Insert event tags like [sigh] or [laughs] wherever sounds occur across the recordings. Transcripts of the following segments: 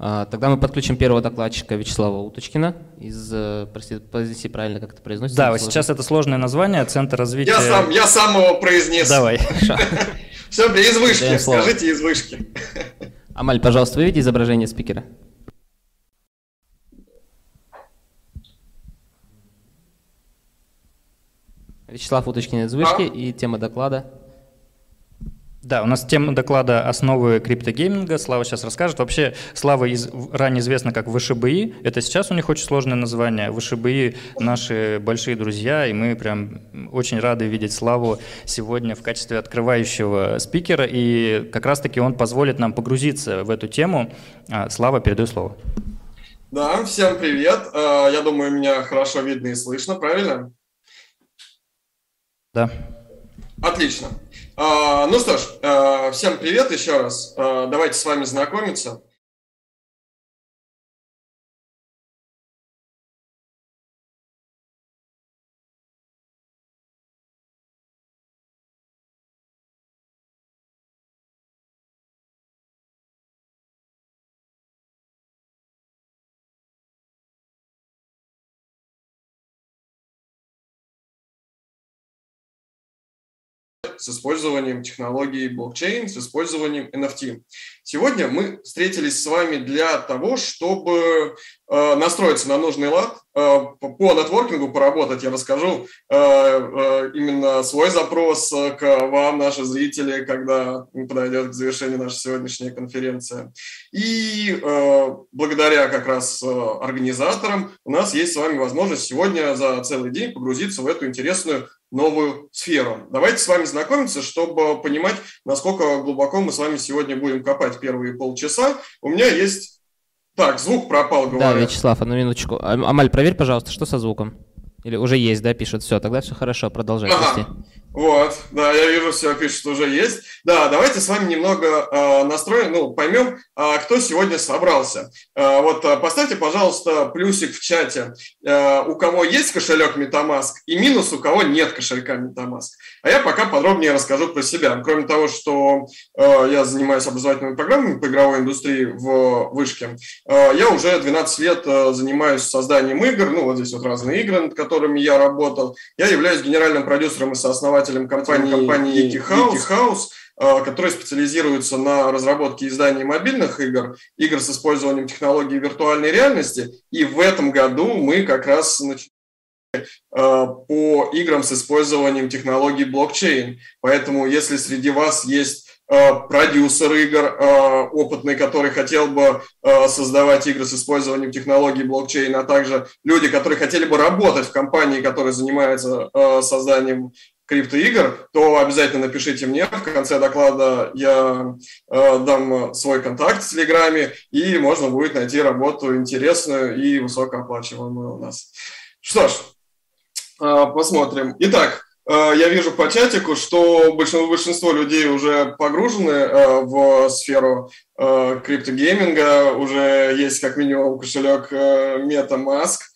А, тогда мы подключим первого докладчика Вячеслава Уточкина из, э, простите, произнеси правильно, как это произносится. Да, сейчас это сложное название, Центр развития... Я сам, я сам его произнес. Давай. [laughs] Все, из вышки, скажите из вышки. Амаль, пожалуйста, выведи изображение спикера. Вячеслав Уточкин из вышки а? и тема доклада. Да, у нас тема доклада «Основы криптогейминга». Слава сейчас расскажет. Вообще, Слава из, ранее известна как ВШБИ. Это сейчас у них очень сложное название. ВШБИ – наши большие друзья, и мы прям очень рады видеть Славу сегодня в качестве открывающего спикера. И как раз-таки он позволит нам погрузиться в эту тему. А, Слава, передаю слово. Да, всем привет. А, я думаю, меня хорошо видно и слышно, правильно? Да. Отлично. А, ну что ж, а, всем привет еще раз. А, давайте с вами знакомиться. С использованием технологии блокчейн, с использованием NFT. Сегодня мы встретились с вами для того, чтобы э, настроиться на нужный лад, э, по нетворкингу поработать. Я расскажу э, именно свой запрос к вам, наши зрители, когда подойдет к завершению наша сегодняшняя конференция. И благодаря как раз организаторам у нас есть с вами возможность сегодня за целый день погрузиться в эту интересную новую сферу. Давайте с вами знакомиться, чтобы понимать, насколько глубоко мы с вами сегодня будем копать первые полчаса. У меня есть... Так, звук пропал, говорят. Да, Вячеслав, одну минуточку. Амаль, проверь, пожалуйста, что со звуком? Или уже есть, да, пишет. Все, тогда все хорошо, продолжай ага. Вот, да, я вижу, все пишет, уже есть. Да, давайте с вами немного э, настроим, ну, поймем, э, кто сегодня собрался. Э, вот э, поставьте, пожалуйста, плюсик в чате, э, у кого есть кошелек MetaMask и минус, у кого нет кошелька MetaMask. А я пока подробнее расскажу про себя. Кроме того, что э, я занимаюсь образовательными программами по игровой индустрии в Вышке, э, я уже 12 лет э, занимаюсь созданием игр, ну, вот здесь вот разные игры, над которыми я работал. Я являюсь генеральным продюсером и сооснователем основателем компании, компании Geeky House, Geeky House который специализируется на разработке и издании мобильных игр, игр с использованием технологий виртуальной реальности. И в этом году мы как раз начали по играм с использованием технологий блокчейн. Поэтому, если среди вас есть э, продюсер игр опытный, который хотел бы создавать игры с использованием технологий блокчейн, а также люди, которые хотели бы работать в компании, которая занимается созданием криптоигр, то обязательно напишите мне. В конце доклада я э, дам свой контакт в Телеграме, и можно будет найти работу интересную и высокооплачиваемую у нас. Что ж, э, посмотрим. Итак, э, я вижу по чатику, что большинство, большинство людей уже погружены э, в сферу э, криптогейминга, уже есть как минимум кошелек э, MetaMask –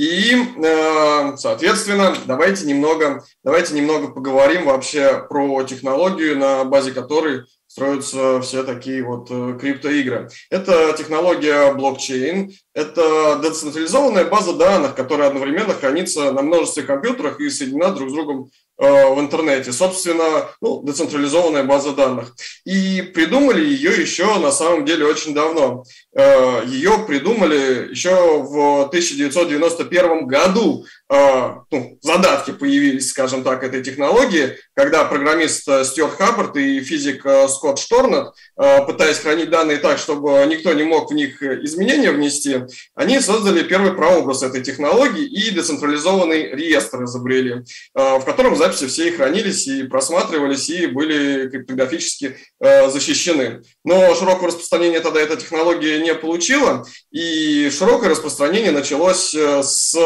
и, э, соответственно, давайте немного, давайте немного поговорим вообще про технологию, на базе которой строятся все такие вот э, криптоигры. Это технология блокчейн, это децентрализованная база данных, которая одновременно хранится на множестве компьютерах и соединена друг с другом Э, в интернете, собственно, ну, децентрализованная база данных. И придумали ее еще на самом деле очень давно. Э, ее придумали еще в 1991 году. Э, ну, задатки появились, скажем так, этой технологии, когда программист Стюарт Хаббард и физик Скотт Шторнет, пытаясь хранить данные так, чтобы никто не мог в них изменения внести, они создали первый прообраз этой технологии и децентрализованный реестр изобрели, в котором записи все и хранились, и просматривались, и были криптографически э, защищены. Но широкого распространения тогда эта технология не получила, и широкое распространение началось э, с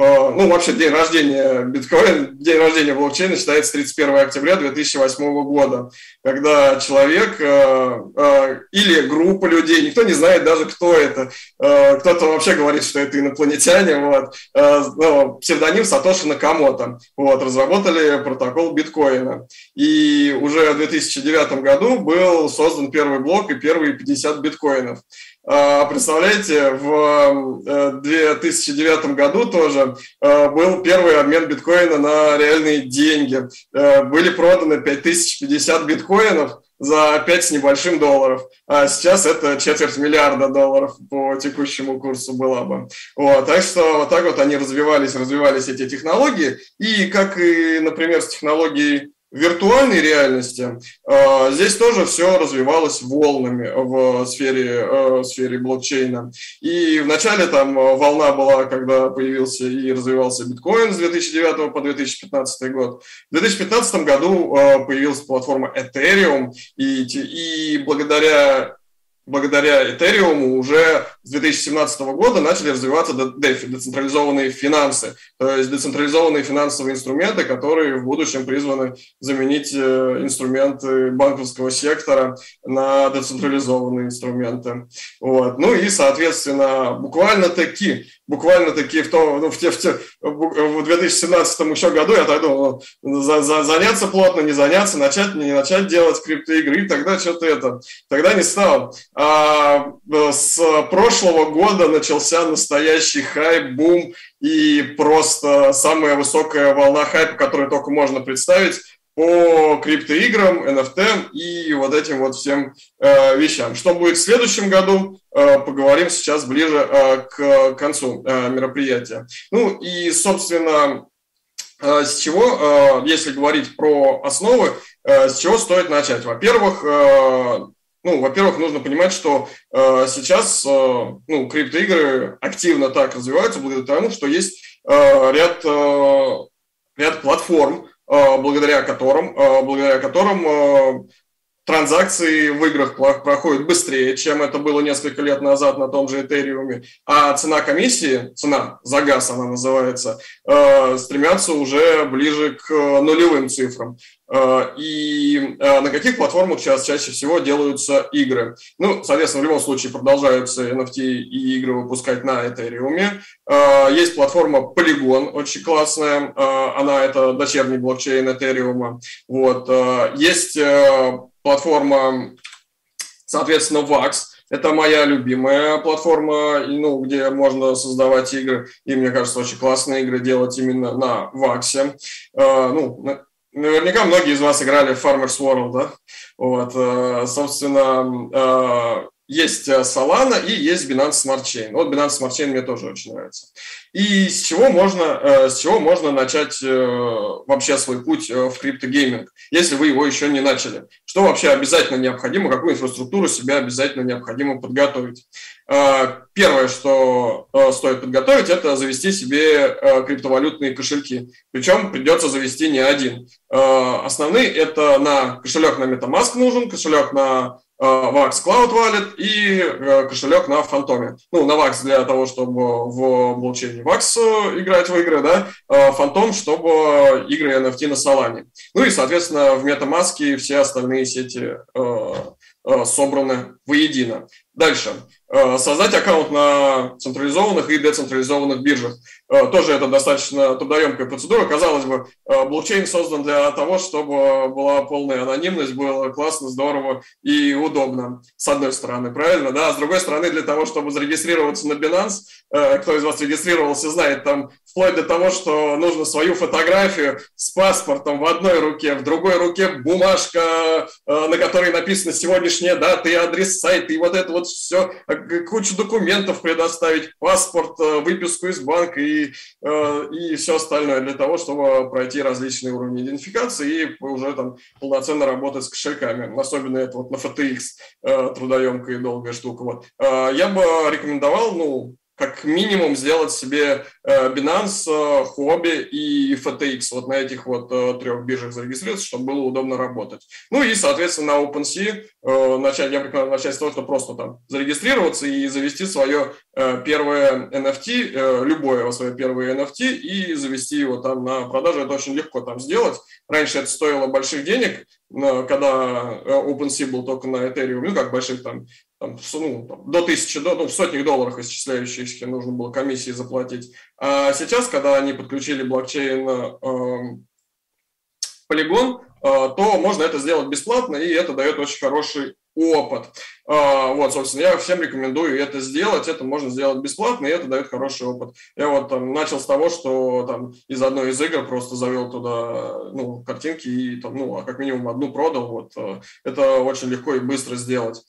ну, вообще день рождения биткоина, день рождения блокчейна считается 31 октября 2008 года, когда человек или группа людей, никто не знает даже, кто это, кто-то вообще говорит, что это инопланетяне, вот, ну, псевдоним Сатоши Накамото, вот, разработали протокол биткоина. И уже в 2009 году был создан первый блок и первые 50 биткоинов. А, представляете, в 2009 э, году тоже э, был первый обмен биткоина на реальные деньги. Э, были проданы 5050 биткоинов за 5 с небольшим долларов. А сейчас это четверть миллиарда долларов по текущему курсу была бы. Вот, так что вот так вот они развивались, развивались эти технологии. И как и, например, с технологией виртуальной реальности а, здесь тоже все развивалось волнами в сфере, э, в сфере блокчейна. И вначале там волна была, когда появился и развивался биткоин с 2009 по 2015 год. В 2015 году э, появилась платформа Ethereum, и, и благодаря благодаря Ethereum уже с 2017 года начали развиваться децентрализованные финансы, то есть децентрализованные финансовые инструменты, которые в будущем призваны заменить э, инструменты банковского сектора на децентрализованные инструменты. Вот. Ну и, соответственно, буквально таки, буквально таки в, том, ну, в, те, в, те, в 2017 еще году я так думал, ну, за, за, заняться плотно, не заняться, начать, не начать делать криптоигры, тогда что-то это, тогда не стал. А с прошлого года начался настоящий хайп, бум и просто самая высокая волна хайпа, которую только можно представить по криптоиграм, NFT и вот этим вот всем э, вещам. Что будет в следующем году, э, поговорим сейчас ближе э, к концу э, мероприятия. Ну и, собственно, э, с чего, э, если говорить про основы, э, с чего стоит начать? Во-первых, э, ну, во-первых, нужно понимать, что э, сейчас э, ну, криптоигры активно так развиваются благодаря тому, что есть э, ряд, э, ряд платформ, благодаря которым, э, благодаря которым э, транзакции в играх проходят быстрее, чем это было несколько лет назад на том же Этериуме, а цена комиссии, цена за газ она называется, э, стремятся уже ближе к нулевым цифрам. Э, и э, на каких платформах сейчас чаще всего делаются игры. Ну, соответственно, в любом случае продолжаются NFT и игры выпускать на Ethereum. Э, есть платформа Polygon, очень классная. Она это дочерний блокчейн Ethereum. Вот. Есть платформа, соответственно, VAX, это моя любимая платформа, ну, где можно создавать игры. И мне кажется, очень классные игры делать именно на Ваксе. Ну, Наверняка многие из вас играли в Farmers World, да? Вот, э, собственно, э, есть э, Solana и есть Binance Smart Chain. Вот Binance Smart Chain мне тоже очень нравится. И с чего можно, с чего можно начать вообще свой путь в криптогейминг, если вы его еще не начали? Что вообще обязательно необходимо, какую инфраструктуру себе обязательно необходимо подготовить? Первое, что стоит подготовить, это завести себе криптовалютные кошельки. Причем придется завести не один. Основные это на кошелек на MetaMask нужен, кошелек на VAX Cloud Wallet и э, кошелек на Фантоме. Ну, на VAX для того, чтобы в блокчейне VAX играть в игры, да, Фантом, чтобы игры NFT на Solana. Ну и, соответственно, в MetaMask все остальные сети э, э, собраны воедино. Дальше. Э, создать аккаунт на централизованных и децентрализованных биржах. Э, тоже это достаточно трудоемкая процедура. Казалось бы, э, блокчейн создан для того, чтобы была полная анонимность, было классно, здорово и удобно, с одной стороны, правильно? Да, а с другой стороны, для того, чтобы зарегистрироваться на Binance, кто из вас регистрировался, знает, там вплоть до того, что нужно свою фотографию с паспортом в одной руке, в другой руке бумажка, на которой написано сегодняшняя дата и адрес сайта, и вот это вот все кучу документов предоставить, паспорт, э, выписку из банка и, э, и все остальное для того, чтобы пройти различные уровни идентификации и уже там полноценно работать с кошельками. Особенно это вот на FTX э, трудоемкая и долгая штука. Вот. Я бы рекомендовал, ну, как минимум сделать себе э, Binance, э, Huobi и FTX вот на этих вот э, трех биржах зарегистрироваться, чтобы было удобно работать. Ну и, соответственно, на OpenSea начать, я предполагаю, начать с того, что просто там зарегистрироваться и завести свое первое NFT, любое свое первое NFT и завести его там на продажу. Это очень легко там сделать. Раньше это стоило больших денег, когда OpenSea был только на Ethereum, ну как больших там там, ну, там, до тысячи, до, ну, в сотнях долларов исчисляющихся нужно было комиссии заплатить. А сейчас, когда они подключили блокчейн э, Polygon, э, то можно это сделать бесплатно, и это дает очень хороший опыт. Э, вот, собственно, я всем рекомендую это сделать. Это можно сделать бесплатно, и это дает хороший опыт. Я вот там начал с того, что там из одной из игр просто завел туда ну, картинки и там, ну, а как минимум одну продал. Вот, э, это очень легко и быстро сделать.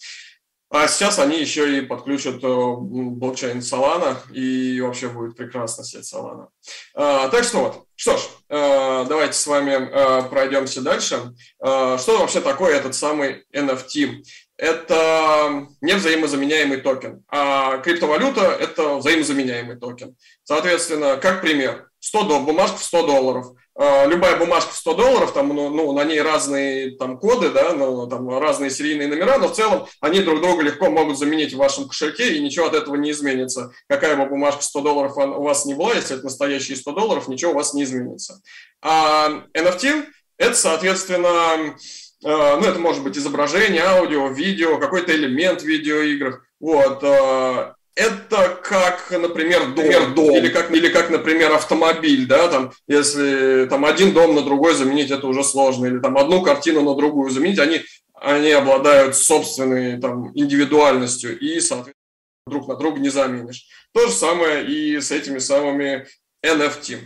А сейчас они еще и подключат э, блокчейн Solana, и вообще будет прекрасно сеть Solana. А, так что вот, что ж, э, давайте с вами э, пройдемся дальше. Что вообще такое этот самый NFT? Это невзаимозаменяемый токен, а криптовалюта – это взаимозаменяемый токен. Соответственно, как пример, 100 долларов, бумажка в 100 долларов – любая бумажка в 100 долларов, там, ну, ну, на ней разные там, коды, да, ну, там, разные серийные номера, но в целом они друг друга легко могут заменить в вашем кошельке, и ничего от этого не изменится. Какая бы бумажка 100 долларов у вас не была, если это настоящие 100 долларов, ничего у вас не изменится. А NFT – это, соответственно, а, ну, это может быть изображение, аудио, видео, какой-то элемент в видеоиграх. Вот. Это как, например, дом, например, дом. Или, как, или как, например, автомобиль, да, там, если там один дом на другой заменить, это уже сложно, или там одну картину на другую заменить, они, они обладают собственной там индивидуальностью и, соответственно, друг на друга не заменишь. То же самое и с этими самыми NFT.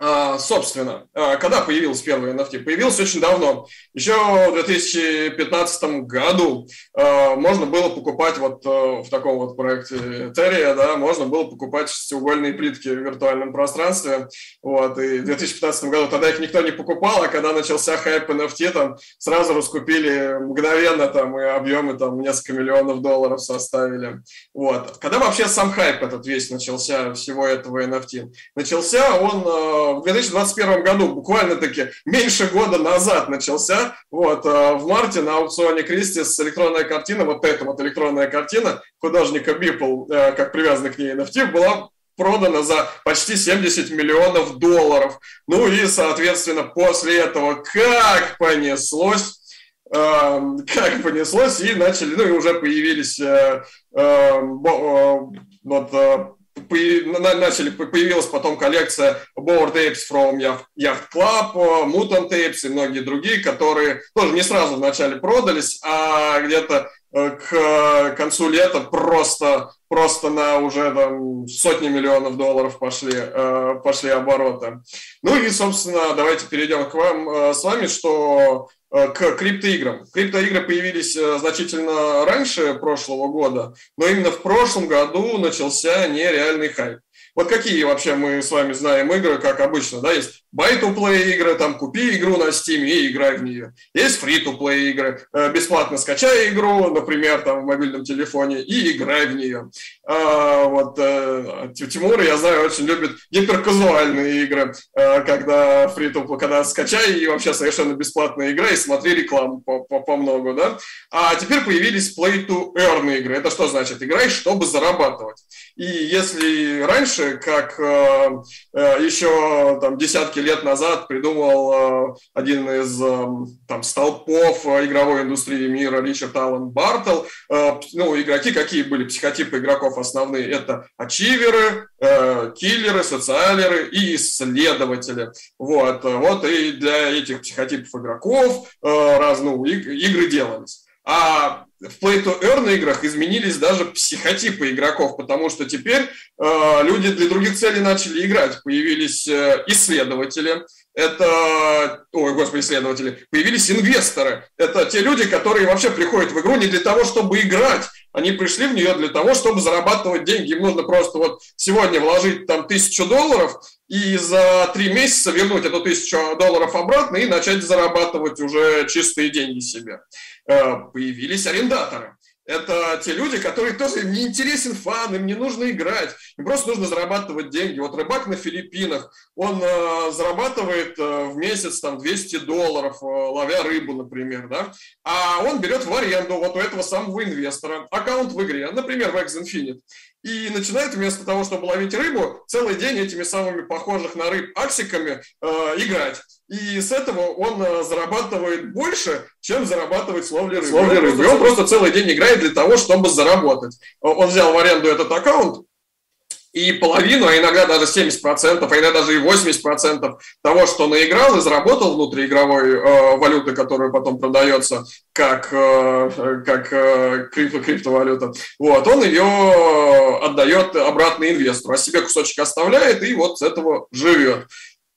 А, собственно, а, когда появился первый NFT? Появился очень давно. Еще в 2015 году а, можно было покупать вот в таком вот проекте Ethereum, да, можно было покупать шестиугольные плитки в виртуальном пространстве. Вот, и в 2015 году тогда их никто не покупал, а когда начался хайп NFT, там сразу раскупили мгновенно, там, и объемы там несколько миллионов долларов составили. Вот. Когда вообще сам хайп этот весь начался, всего этого NFT? Начался он в 2021 году, буквально-таки меньше года назад начался. Вот, э, в марте на аукционе Кристис электронная картина, вот эта вот электронная картина художника Бипл, э, как привязанный к ней NFT, была продана за почти 70 миллионов долларов. Ну и, соответственно, после этого как понеслось, э, как понеслось, и начали, ну и уже появились э, э, вот, начали, появилась потом коллекция Board Tapes from Yacht Club, Mutant Tapes и многие другие, которые тоже не сразу вначале продались, а где-то э, к концу лета просто, просто на уже там, сотни миллионов долларов пошли, э, пошли обороты. Ну и, собственно, давайте перейдем к вам э, с вами, что Э, к криптоиграм. Криптоигры появились э, значительно раньше прошлого года, но именно в прошлом году начался нереальный хайп. Вот какие вообще мы с вами знаем игры, как обычно, да, есть buy-to-play игры, там, купи игру на Steam и играй в нее. Есть free-to-play игры, э, бесплатно скачай игру, например, там, в мобильном телефоне и играй в нее. А, вот э, Тимур, я знаю, очень любит гиперказуальные игры, э, когда free-to-play, когда скачай и вообще совершенно бесплатная игра и смотри рекламу по, по, по много, да. А теперь появились play-to-earn игры. Это что значит? Играй, чтобы зарабатывать. И если раньше, как еще там десятки лет назад придумал э, один из э, там, столпов э, игровой индустрии мира Ричард Аллен Бартл. Ну, игроки какие были? Психотипы игроков основные. Это ачиверы, киллеры, социалеры и исследователи. Вот, вот и для этих психотипов игроков ну, игры делались. А в Play-to-Earn играх изменились даже психотипы игроков, потому что теперь э, люди для других целей начали играть. Появились э, исследователи, это, ой, господи, исследователи, появились инвесторы. Это те люди, которые вообще приходят в игру не для того, чтобы играть, они пришли в нее для того, чтобы зарабатывать деньги. Им нужно просто вот сегодня вложить там тысячу долларов и за три месяца вернуть эту тысячу долларов обратно и начать зарабатывать уже чистые деньги себе. Э, появились арендаторы. Это те люди, которые тоже им не интересен фан, им не нужно играть, им просто нужно зарабатывать деньги. Вот рыбак на Филиппинах, он э, зарабатывает э, в месяц там 200 долларов, э, ловя рыбу, например, да, а он берет в аренду вот у этого самого инвестора аккаунт в игре, например, в X Infinite, и начинает вместо того, чтобы ловить рыбу, целый день этими самыми похожих на рыб аксиками э, играть. И с этого он э, зарабатывает больше, чем зарабатывает с ловли рыбы. С ловли рыбы. И он просто целый день играет для того, чтобы заработать. Он взял в аренду этот аккаунт, и половину, а иногда даже 70%, а иногда даже и 80% того, что наиграл и заработал внутриигровой э, валюты, которая потом продается как, э, как э, крипто, криптовалюта, вот, он ее отдает обратно инвестору, а себе кусочек оставляет и вот с этого живет.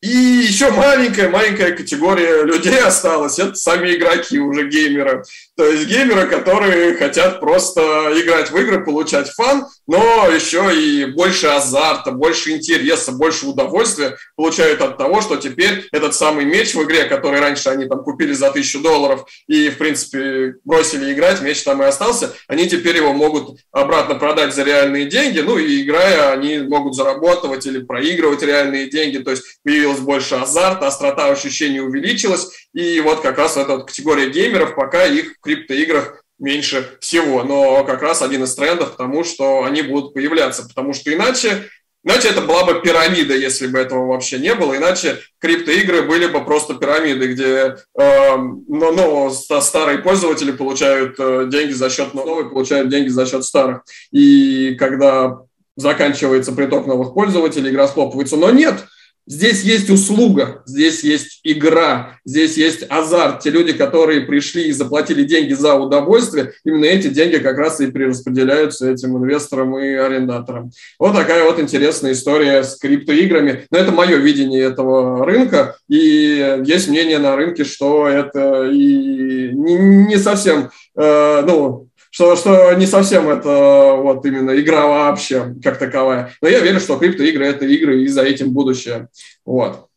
И еще маленькая-маленькая категория людей осталась. Это сами игроки, уже геймеры. То есть геймеры, которые хотят просто играть в игры, получать фан, но еще и больше азарта, больше интереса, больше удовольствия получают от того, что теперь этот самый меч в игре, который раньше они там купили за тысячу долларов и, в принципе, бросили играть, меч там и остался, они теперь его могут обратно продать за реальные деньги, ну и играя, они могут зарабатывать или проигрывать реальные деньги, то есть появилось больше азарта, острота ощущений увеличилась, и вот как раз эта категория геймеров, пока их в криптоиграх меньше всего. Но как раз один из трендов к тому, что они будут появляться, потому что иначе Иначе это была бы пирамида, если бы этого вообще не было. Иначе криптоигры были бы просто пирамиды, где э, ну, ну, старые пользователи получают э, деньги за счет новых, получают деньги за счет старых. И когда заканчивается приток новых пользователей, игра схлопывается. Но нет, Здесь есть услуга, здесь есть игра, здесь есть азарт. Те люди, которые пришли и заплатили деньги за удовольствие, именно эти деньги как раз и перераспределяются этим инвесторам и арендаторам. Вот такая вот интересная история с криптоиграми. Но это мое видение этого рынка. И есть мнение на рынке, что это и не совсем, э, ну, что, что не совсем это вот именно игра вообще как таковая. Но я верю, что криптоигры – это игры, и за этим будущее. Вот.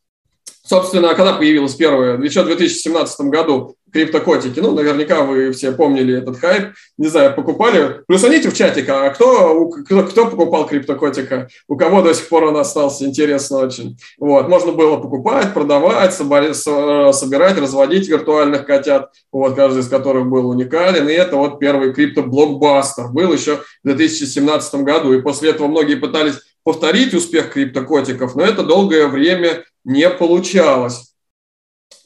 Собственно, когда появилась первая, еще в 2017 году криптокотики, ну, наверняка вы все помнили этот хайп, не знаю, покупали. Плюсаните в чатик, а кто, кто, кто покупал криптокотика? У кого до сих пор он остался? Интересно очень. Вот, можно было покупать, продавать, собирать, разводить виртуальных котят, вот, каждый из которых был уникален, и это вот первый крипто-блокбастер был еще в 2017 году, и после этого многие пытались повторить успех криптокотиков, но это долгое время не получалось.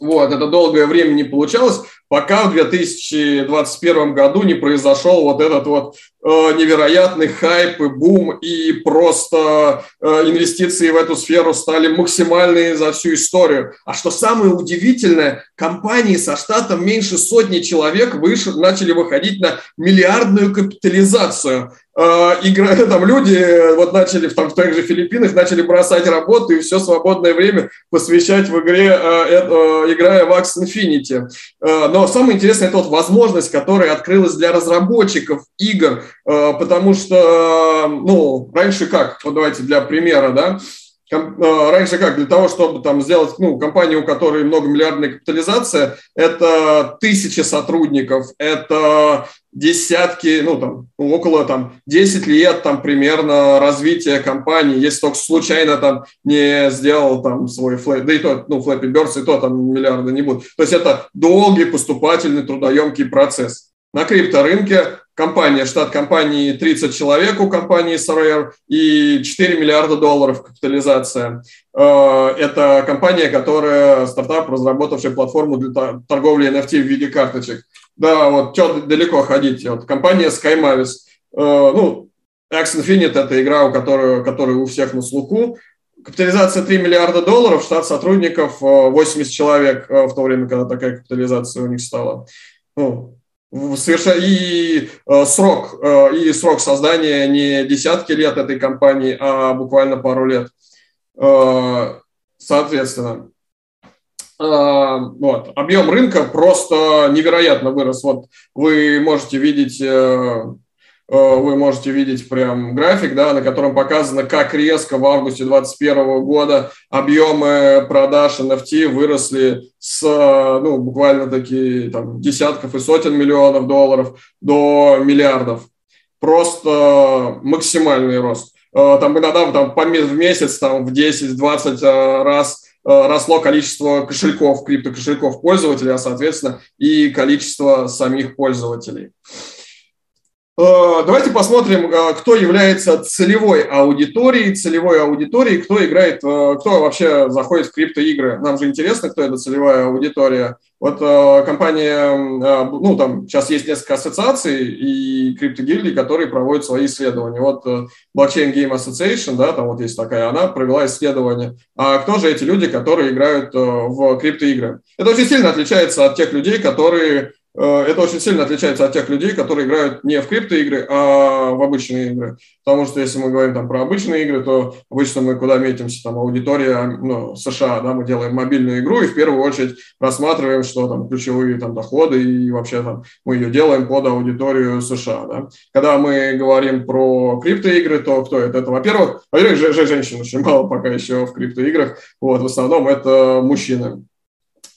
Вот, это долгое время не получалось, пока в 2021 году не произошел вот этот вот э, невероятный хайп и бум, и просто э, инвестиции в эту сферу стали максимальные за всю историю. А что самое удивительное, компании со штатом меньше сотни человек выше, начали выходить на миллиардную капитализацию. Э, игра, [laughs] там люди вот начали там, в тех же Филиппинах начали бросать работу и все свободное время посвящать в игре, э, э, играя в Axe Infinity. Но самое интересное это вот возможность, которая открылась для разработчиков игр, потому что, ну, раньше как, вот давайте для примера, да, Э, раньше как, для того, чтобы там сделать ну, компанию, у которой многомиллиардная капитализация, это тысячи сотрудников, это десятки, ну там около там 10 лет там примерно развития компании, если только случайно там не сделал там свой флэп, да и то, ну, Flappy Birds, и то там миллиарда не будет. То есть это долгий, поступательный, трудоемкий процесс. На крипторынке компания, штат компании 30 человек у компании SRR и 4 миллиарда долларов капитализация. Э, это компания, которая, стартап, разработавший платформу для торговли NFT в виде карточек. Да, вот что далеко ходить. Вот компания SkyMavis. Э, ну, X Infinite – это игра, у которой, которая у всех на слуху. Капитализация 3 миллиарда долларов, штат сотрудников 80 э, человек в то время, когда такая капитализация у них стала. Ну, Совершенно и э, срок э, и срок создания не десятки лет этой компании, а буквально пару лет. Э, соответственно, вот объем рынка просто невероятно вырос. Вот вы можете видеть вы можете видеть прям график, да, на котором показано, как резко в августе 2021 года объемы продаж NFT выросли с ну, буквально такие там, десятков и сотен миллионов долларов до миллиардов. Просто максимальный рост. Там иногда там, в месяц там, в 10-20 раз росло количество кошельков, криптокошельков пользователей, а, соответственно, и количество самих пользователей. Э, давайте посмотрим, э, кто является целевой аудиторией, целевой аудиторией, кто играет, э, кто вообще заходит в криптоигры. Нам же интересно, кто это целевая аудитория. Вот компания, ну там сейчас есть несколько ассоциаций и криптогильдий, которые проводят свои исследования. Вот Blockchain Game Association, да, там вот есть такая, она провела исследование. А кто же эти люди, которые играют в криптоигры? Это очень сильно отличается от тех людей, которые это очень сильно отличается от тех людей, которые играют не в криптоигры, а в обычные игры. Потому что если мы говорим там про обычные игры, то обычно мы куда метимся, там аудитория ну, США, да, мы делаем мобильную игру и в первую очередь рассматриваем, что там ключевые там доходы и вообще там мы ее делаем под аудиторию США. Да. Когда мы говорим про криптоигры, то кто это? Это, во-первых, во-первых, женщин очень мало пока еще в криптоиграх, вот, в основном это мужчины.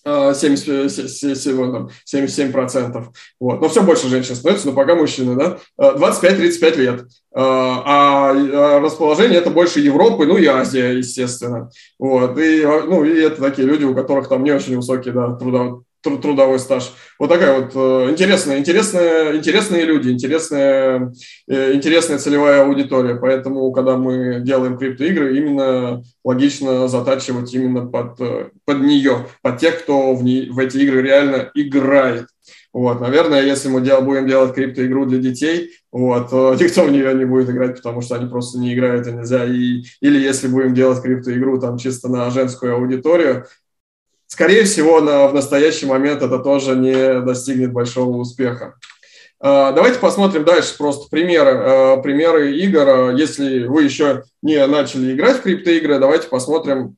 77, 77 процентов. Вот. Но все больше женщин становится, но пока мужчины, да? 25-35 лет. А, а расположение это больше Европы, ну и Азия, естественно. Вот. И, ну, и это такие люди, у которых там не очень высокий да, трудовой трудовой стаж. Вот такая вот э, интересная, интересная, интересные люди, интересная, э, интересная целевая аудитория. Поэтому, когда мы делаем криптоигры, именно логично затачивать именно под, э, под нее, под тех, кто в, ней, в эти игры реально играет. Вот, наверное, если мы дел, будем делать криптоигру для детей, вот, то [laughs] никто в нее не будет играть, потому что они просто не играют и нельзя. И, или если будем делать криптоигру там чисто на женскую аудиторию, скорее всего, на, в настоящий момент это тоже не достигнет большого успеха. А, давайте посмотрим дальше просто примеры, а, примеры игр. Если вы еще не начали играть в криптоигры, давайте посмотрим.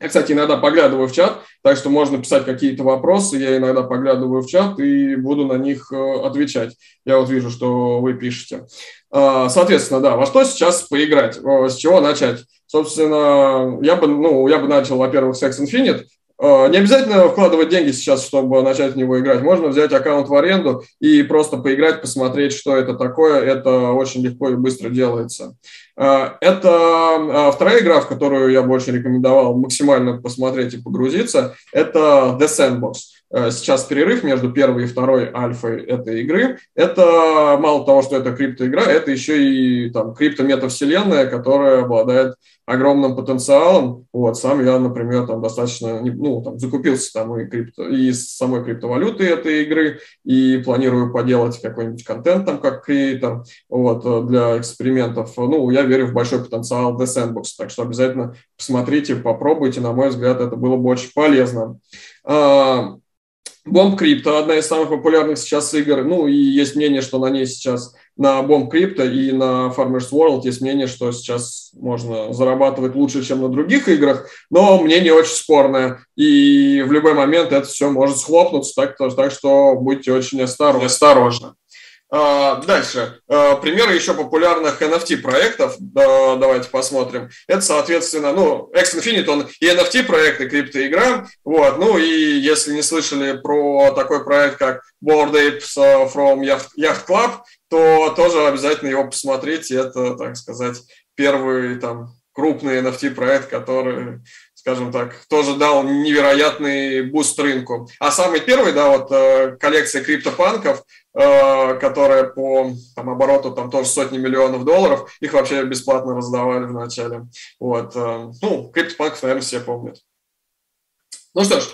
Я, кстати, иногда поглядываю в чат, так что можно писать какие-то вопросы. Я иногда поглядываю в чат и буду на них э, отвечать. Я вот вижу, что вы пишете. А, соответственно, да, во что сейчас поиграть? С чего начать? Собственно, я бы, ну, я бы начал, во-первых, с X Infinite. Э, не обязательно вкладывать деньги сейчас, чтобы начать в него играть. Можно взять аккаунт в аренду и просто поиграть, посмотреть, что это такое. Это очень легко и быстро делается. Э, это э, вторая игра, в которую я бы очень рекомендовал максимально посмотреть и погрузиться. Это The Sandbox. Сейчас перерыв между первой и второй альфой этой игры. Это мало того, что это криптоигра, это еще и там крипто-метавселенная, которая обладает огромным потенциалом. Вот, сам я, например, там достаточно, ну, там, закупился там и, крипто, и с самой криптовалюты этой игры, и планирую поделать какой-нибудь контент там как креатор, вот, для экспериментов. Ну, я верю в большой потенциал The Sandbox, так что обязательно посмотрите, попробуйте, на мой взгляд, это было бы очень полезно. Bomb Crypto – одна из самых популярных сейчас игр. Ну, и есть мнение, что на ней сейчас, на Bomb Crypto и на Farmers World есть мнение, что сейчас можно зарабатывать лучше, чем на других играх, но мнение очень спорное. И в любой момент это все может схлопнуться, так, так что будьте очень осторожны. осторожны. А, дальше. А, примеры еще популярных NFT-проектов. Давайте посмотрим. Это, соответственно, ну, X Infinite, он и NFT-проект, и криптоигра. Вот. Ну, и если не слышали про такой проект, как Board Apes а, from Yacht Club, то тоже обязательно его посмотрите. Это, так сказать, первый там крупный NFT-проект, который скажем так, тоже дал невероятный буст рынку. А самый первый, да, вот э, коллекция криптопанков, э, которая по там, обороту там тоже сотни миллионов долларов, их вообще бесплатно раздавали в начале. Вот. Э, ну, криптопанков, наверное, все помнят. Ну что ж,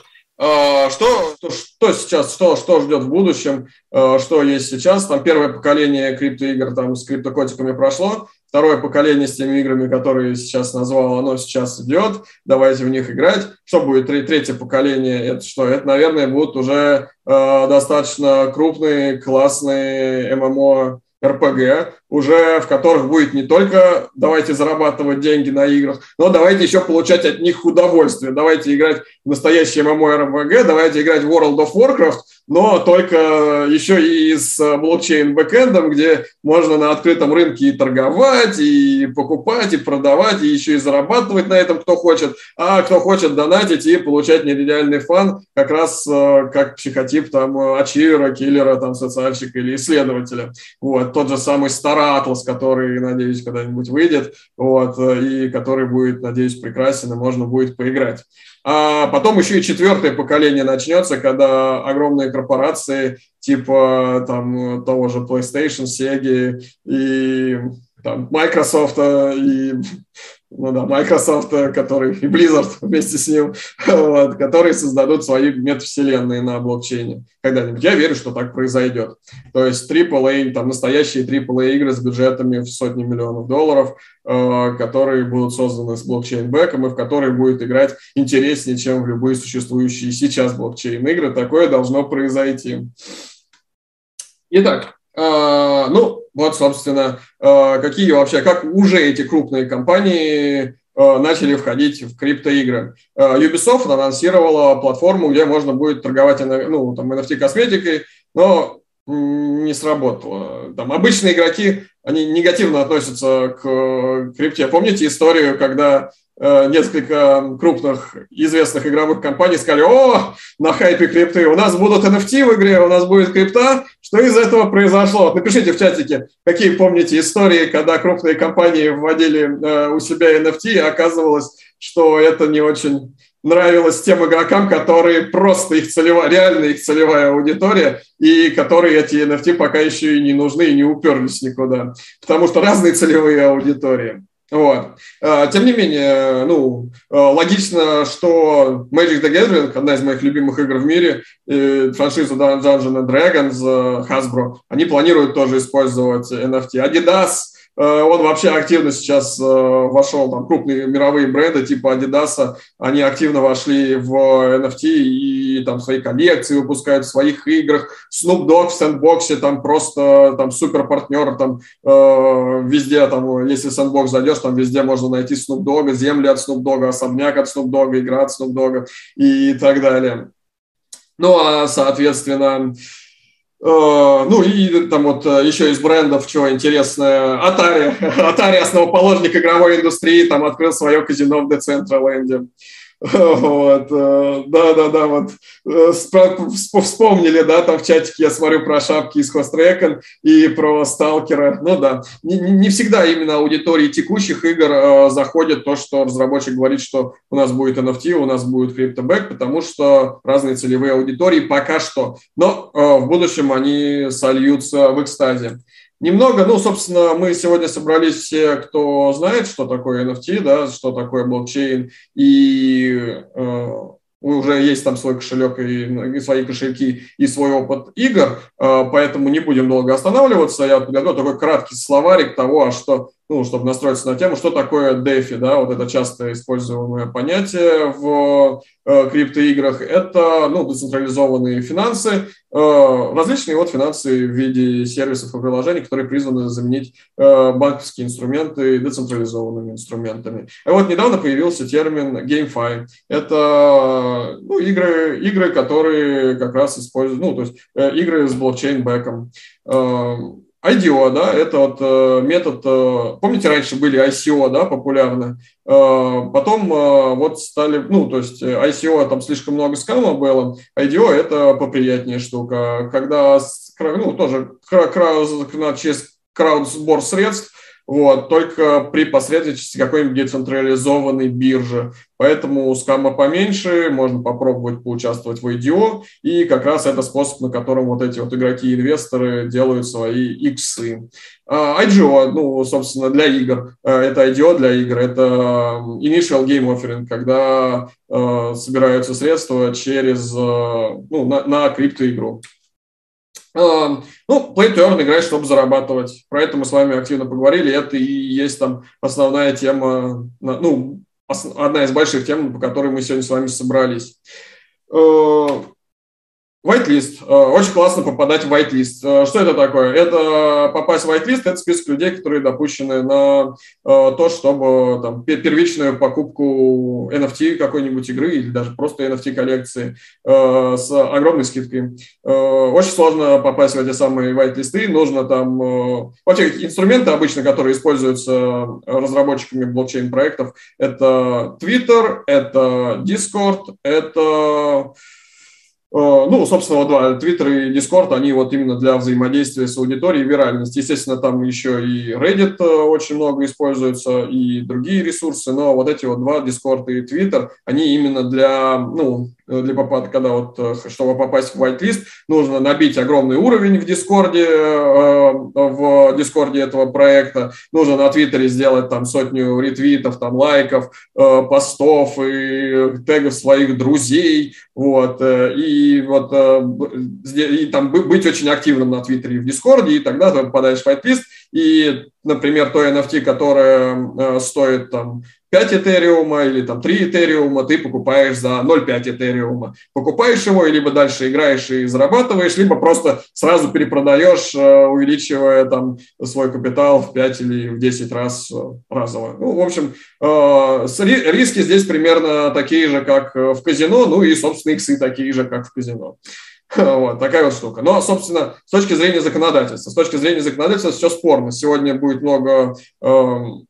что, что, что сейчас, что, что ждет в будущем, что есть сейчас. Там первое поколение криптоигр там с криптокотиками прошло, Второе поколение с теми играми, которые сейчас назвал, оно сейчас идет. Давайте в них играть. Что будет третье поколение? Это что? Это, наверное, будут уже э, достаточно крупные, классные ММО РПГ, уже в которых будет не только давайте зарабатывать деньги на играх, но давайте еще получать от них удовольствие. Давайте играть в настоящий MMORPG, давайте играть в World of Warcraft, но только еще и с блокчейн-бэкэндом, где можно на открытом рынке и торговать, и покупать, и продавать, и еще и зарабатывать на этом, кто хочет, а кто хочет донатить и получать нереальный фан, как раз э, как психотип там ачивера, киллера, там, социальщика или исследователя. Вот, тот же самый Star Atlas, который, надеюсь, когда-нибудь выйдет, вот, и который будет, надеюсь, прекрасен, и можно будет поиграть. А потом еще и четвертое поколение начнется, когда огромные корпорации типа там того же PlayStation, Sega и там, Microsoft и ну да, Microsoft, который и Blizzard [laughs] вместе с ним, вот, которые создадут свои метавселенные на блокчейне когда-нибудь. Я верю, что так произойдет. То есть AAA, там настоящие AAA игры с бюджетами в сотни миллионов долларов, э, которые будут созданы с блокчейн-бэком и в которые будет играть интереснее, чем в любые существующие сейчас блокчейн-игры. Такое должно произойти. Итак, э, ну, вот, собственно, э, какие вообще, как уже эти крупные компании э, начали входить в криптоигры. Э, Ubisoft анонсировала платформу, где можно будет торговать ну, там, NFT-косметикой, но не сработало. Там обычные игроки, они негативно относятся к крипте. Помните историю, когда несколько крупных известных игровых компаний сказали, о, на хайпе крипты, у нас будут NFT в игре, у нас будет крипта. Что из этого произошло? Напишите в чатике, какие помните истории, когда крупные компании вводили э, у себя NFT, и оказывалось, что это не очень нравилось тем игрокам, которые просто их целевая, реально их целевая аудитория, и которые эти NFT пока еще и не нужны, и не уперлись никуда. Потому что разные целевые аудитории. Вот. А, тем не менее, ну, а, логично, что Magic the Gathering, одна из моих любимых игр в мире, франшиза Dungeons and Dragons, э, Hasbro, они планируют тоже использовать NFT. Adidas – Э, он вообще активно сейчас э, вошел, там крупные мировые бренды типа Adidas, они активно вошли в NFT и там свои коллекции выпускают в своих играх. Snoop Dogg в Sandbox там просто там супер партнер, там э, везде, там, если в Sandbox зайдешь, там везде можно найти Snoop Dogg, земли от Snoop Dogg, особняк от Snoop Dogg, игра от Snoop Dogg и так далее. Ну, а, соответственно, Э, ну и там вот э, еще из брендов, чего интересное, Atari. [laughs] Atari, основоположник игровой индустрии, там открыл свое казино в Децентраленде. Вот, э, да, да, да, вот вспомнили, да, там в чатике я смотрю про шапки из Хострекон и про Сталкера. Ну да, не, не всегда именно аудитории текущих игр э, заходит то, что разработчик говорит, что у нас будет NFT, у нас будет криптобэк, потому что разные целевые аудитории пока что. Но э, в будущем они сольются в экстазе. Немного, ну, собственно, мы сегодня собрались все, кто знает, что такое NFT, да, что такое блокчейн, и э, уже есть там свой кошелек и, и свои кошельки и свой опыт игр, э, поэтому не будем долго останавливаться. Я подготовил такой краткий словарик того, а что ну, чтобы настроиться на тему, что такое DeFi, да, вот это часто используемое понятие в э, криптоиграх, это, ну, децентрализованные финансы, э, различные вот финансы в виде сервисов и приложений, которые призваны заменить э, банковские инструменты децентрализованными инструментами. И вот недавно появился термин GameFi. Это, ну, игры, игры, которые как раз используют, ну, то есть э, игры с блокчейн-бэком. Э, IDO, да, это вот э, метод, э, помните, раньше были ICO, да, популярны, э, потом вот стали, ну, то есть ICO там слишком много скама было, IDO это поприятнее штука, когда, ну, тоже через краудсбор средств вот, только при посредничестве какой-нибудь децентрализованной биржи. Поэтому скама поменьше, можно попробовать поучаствовать в IDO, и как раз это способ, на котором вот эти вот игроки-инвесторы делают свои иксы. А, IGO, ну, собственно, для игр, а, это IDO для игр, это Initial Game Offering, когда э, собираются средства через, э, ну, на, на криптоигру. Ну, play to earn играть, чтобы зарабатывать. Про это мы с вами активно поговорили. Это и есть там основная тема, ну, одна из больших тем, по которой мы сегодня с вами собрались. Э, Whitelist. Э, очень классно попадать в whitelist. Э, что это такое? Это попасть в whitelist – это список людей, которые допущены на то, чтобы там, первичную покупку NFT какой-нибудь игры или даже просто NFT-коллекции с огромной скидкой. Очень сложно попасть в эти самые whitelist. Нужно там… Вообще инструменты обычно, которые используются разработчиками блокчейн-проектов, это Twitter, это Discord, это Э, ну, собственно, да, Twitter и Discord, они вот именно для взаимодействия с аудиторией и виральности. Естественно, там еще и Reddit э, очень много используется, и другие ресурсы, но вот эти вот два, Discord и Twitter, они именно для, ну, Э, для попад, когда вот, э, чтобы попасть в whitelist, нужно набить огромный уровень в Дискорде, э, в Дискорде этого проекта, нужно на Твиттере сделать там сотню ретвитов, там лайков, постов и тегов своих друзей, вот, и вот, и там быть очень активным на Твиттере и в Дискорде, и тогда ты попадаешь в whitelist, и, например, то NFT, которое стоит там 5 этериума или там 3 этериума, ты покупаешь за 0,5 этериума. Покупаешь его, и либо дальше играешь и зарабатываешь, либо просто сразу перепродаешь, э, увеличивая там свой капитал в 5 или в 10 раз э, разово. Ну, в общем, э, риски здесь примерно такие же, как в казино, ну и, собственно, иксы такие же, как в казино. [laughs] Вот, такая вот штука. Но, собственно, с точки зрения законодательства, с точки зрения законодательства все спорно. Сегодня будет много эм,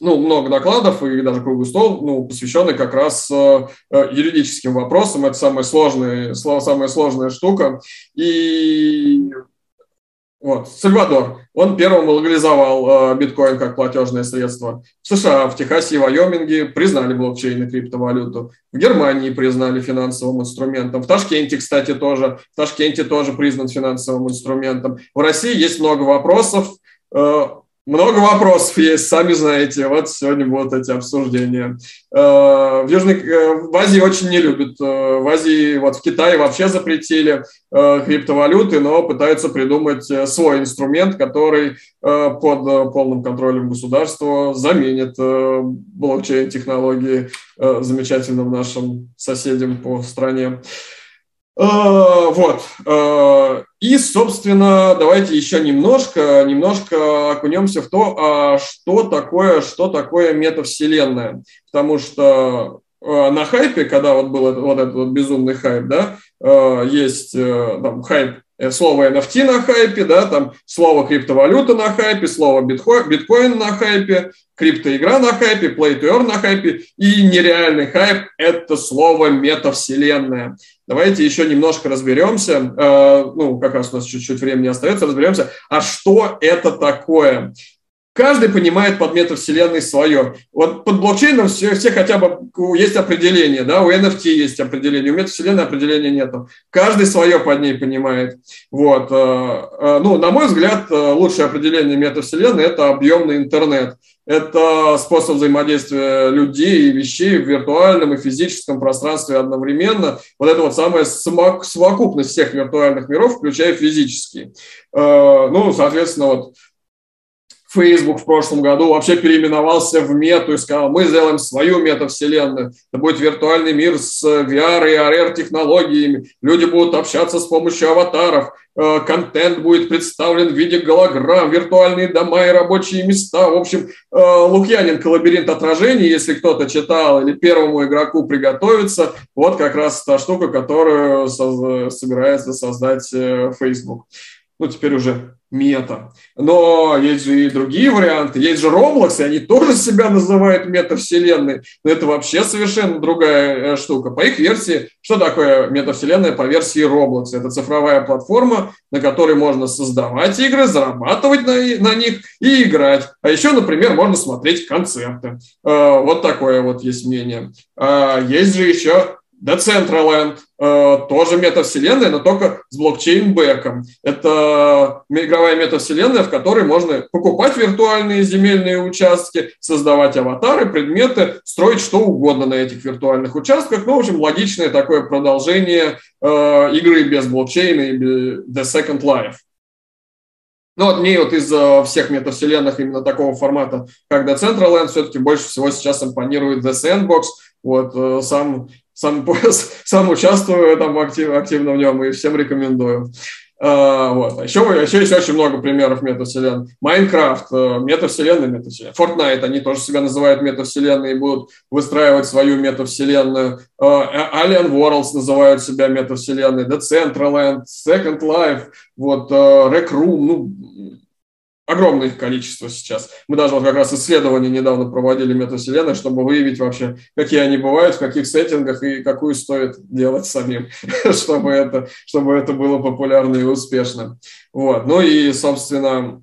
ну, много докладов и даже круглый стол, ну, посвященный как раз э, э, юридическим вопросам. Это самая сложная, самая сложная штука. И вот, Сальвадор, он первым легализовал э, биткоин как платежное средство. В США, в Техасе и Вайоминге признали блокчейн и криптовалюту. В Германии признали финансовым инструментом. В Ташкенте, кстати, тоже. В Ташкенте тоже признан финансовым инструментом. В России есть много вопросов. Э, много вопросов есть, сами знаете. Вот сегодня будут эти обсуждения. Э, в Южной э, в Азии очень не любят. Э, в Азии, вот в Китае вообще запретили криптовалюты, но пытаются придумать свой инструмент, который под полным контролем государства заменит блокчейн-технологии замечательным нашим соседям по стране. Э, вот. Э, и, собственно, давайте еще немножко, немножко окунемся в то, а что такое, что такое метавселенная. Потому что э, на хайпе, когда вот был вот этот вот безумный хайп, да, есть там хайп слово NFT на хайпе, да, там слово криптовалюта на хайпе, слово биткоин на хайпе, криптоигра на хайпе, play to earn на хайпе и нереальный хайп – это слово метавселенная. Давайте еще немножко разберемся, э, ну, как раз у нас чуть-чуть времени остается, разберемся, а что это такое? Каждый понимает под метавселенной свое. Вот под блокчейном все, все хотя бы есть определение, да, у NFT есть определение, у метавселенной определения нету. Каждый свое под ней понимает. Вот. Э, э, ну, на мой взгляд, лучшее определение метавселенной – это объемный интернет. Это способ взаимодействия людей и вещей в виртуальном и физическом пространстве одновременно. Вот это вот самая совокупность всех виртуальных миров, включая физические. Э, ну, соответственно, вот Facebook в прошлом году вообще переименовался в мету и сказал, мы сделаем свою метавселенную. Это будет виртуальный мир с VR и AR технологиями. Люди будут общаться с помощью аватаров. Э, контент будет представлен в виде голограмм, виртуальные дома и рабочие места. В общем, э, Лукьяненко «Лабиринт отражений», если кто-то читал, или первому игроку приготовиться, вот как раз та штука, которую собирается создать э, Facebook ну, теперь уже мета. Но есть же и другие варианты. Есть же Roblox, и они тоже себя называют метавселенной. Но это вообще совершенно другая э, штука. По их версии, что такое метавселенная по версии Roblox? Это цифровая платформа, на которой можно создавать игры, зарабатывать на, на них и играть. А еще, например, можно смотреть концерты. Э, вот такое вот есть мнение. А есть же еще Decentraland, э, тоже метавселенная, но только с блокчейн-бэком. Это игровая метавселенная, в которой можно покупать виртуальные земельные участки, создавать аватары, предметы, строить что угодно на этих виртуальных участках. Ну, в общем, логичное такое продолжение э, игры без блокчейна и The Second Life. Ну, вот мне вот из э, всех метавселенных именно такого формата, как Decentraland, все-таки больше всего сейчас импонирует The Sandbox. Вот сам сам, [laughs] сам участвую там актив, активно в нем и всем рекомендую. Uh, вот. А еще, еще есть очень много примеров метавселенной. Майнкрафт, uh, метавселенная, метавселенная. Fortnite, они тоже себя называют метавселенной и будут выстраивать свою метавселенную. Uh, Alien Worlds называют себя метавселенной. Decentraland, Second Life, вот, uh, Rec Room, ну, огромное их количество сейчас. Мы даже вот как раз исследование недавно проводили метавселенной, чтобы выявить вообще, какие они бывают, в каких сеттингах и какую стоит делать самим, [laughs] чтобы это, чтобы это было популярно и успешно. Вот. Ну и, собственно,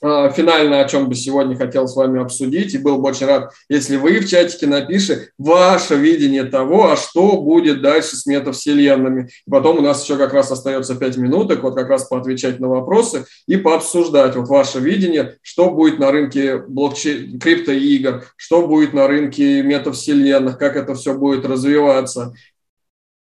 а, финально, о чем бы сегодня хотел с вами обсудить, и был бы очень рад, если вы в чатике напишите ваше видение того, а что будет дальше с метавселенными. И потом у нас еще как раз остается 5 минуток, вот как раз поотвечать на вопросы и пообсуждать вот ваше видение, что будет на рынке блокчейн, криптоигр, что будет на рынке метавселенных, как это все будет развиваться.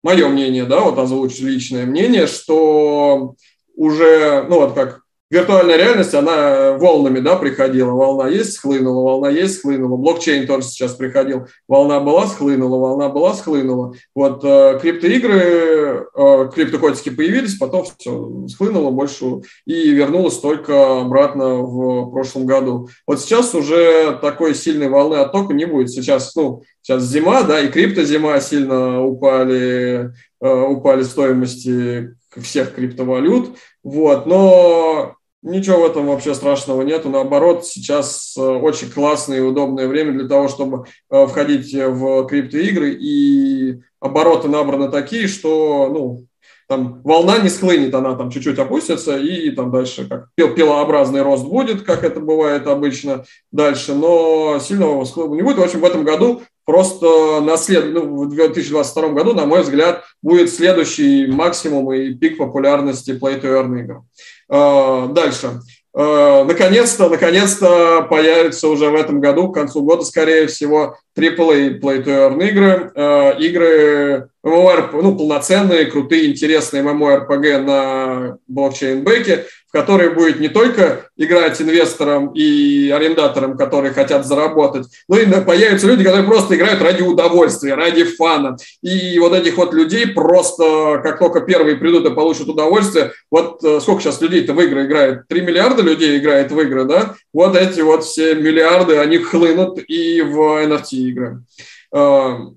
Мое мнение, да, вот озвучу личное мнение, что уже, ну вот как виртуальная реальность, она волнами, да, приходила. Волна есть, схлынула, волна есть, схлынула. Блокчейн тоже сейчас приходил. Волна была, схлынула, волна была, схлынула. Вот э, криптоигры, э, криптокотики появились, потом все схлынуло больше и вернулось только обратно в прошлом году. Вот сейчас уже такой сильной волны оттока не будет. Сейчас, ну, сейчас зима, да, и криптозима сильно упали, э, упали стоимости всех криптовалют. Вот, но ничего в этом вообще страшного нету. Наоборот, сейчас э, очень классное и удобное время для того, чтобы э, входить в криптоигры, и обороты набраны такие, что, ну, там волна не схлынет, она там чуть-чуть опустится, и там дальше как пилообразный рост будет, как это бывает обычно дальше, но сильного схлына не будет. В общем, в этом году просто на след... ну, в 2022 году, на мой взгляд, будет следующий максимум и пик популярности Play to Earn игр. А, дальше. А, наконец-то, наконец-то появится уже в этом году, к концу года, скорее всего, AAA Play to Earn игры, а, игры MMORPG, ну, полноценные, крутые, интересные MMORPG на блокчейн-бэке, который будет не только играть инвесторам и арендаторам, которые хотят заработать, но и появятся люди, которые просто играют ради удовольствия, ради фана. И вот этих вот людей просто, как только первые придут и получат удовольствие, вот э, сколько сейчас людей-то в игры играет? 3 миллиарда людей играет в игры, да? Вот эти вот все миллиарды, они хлынут и в NFT-игры. VR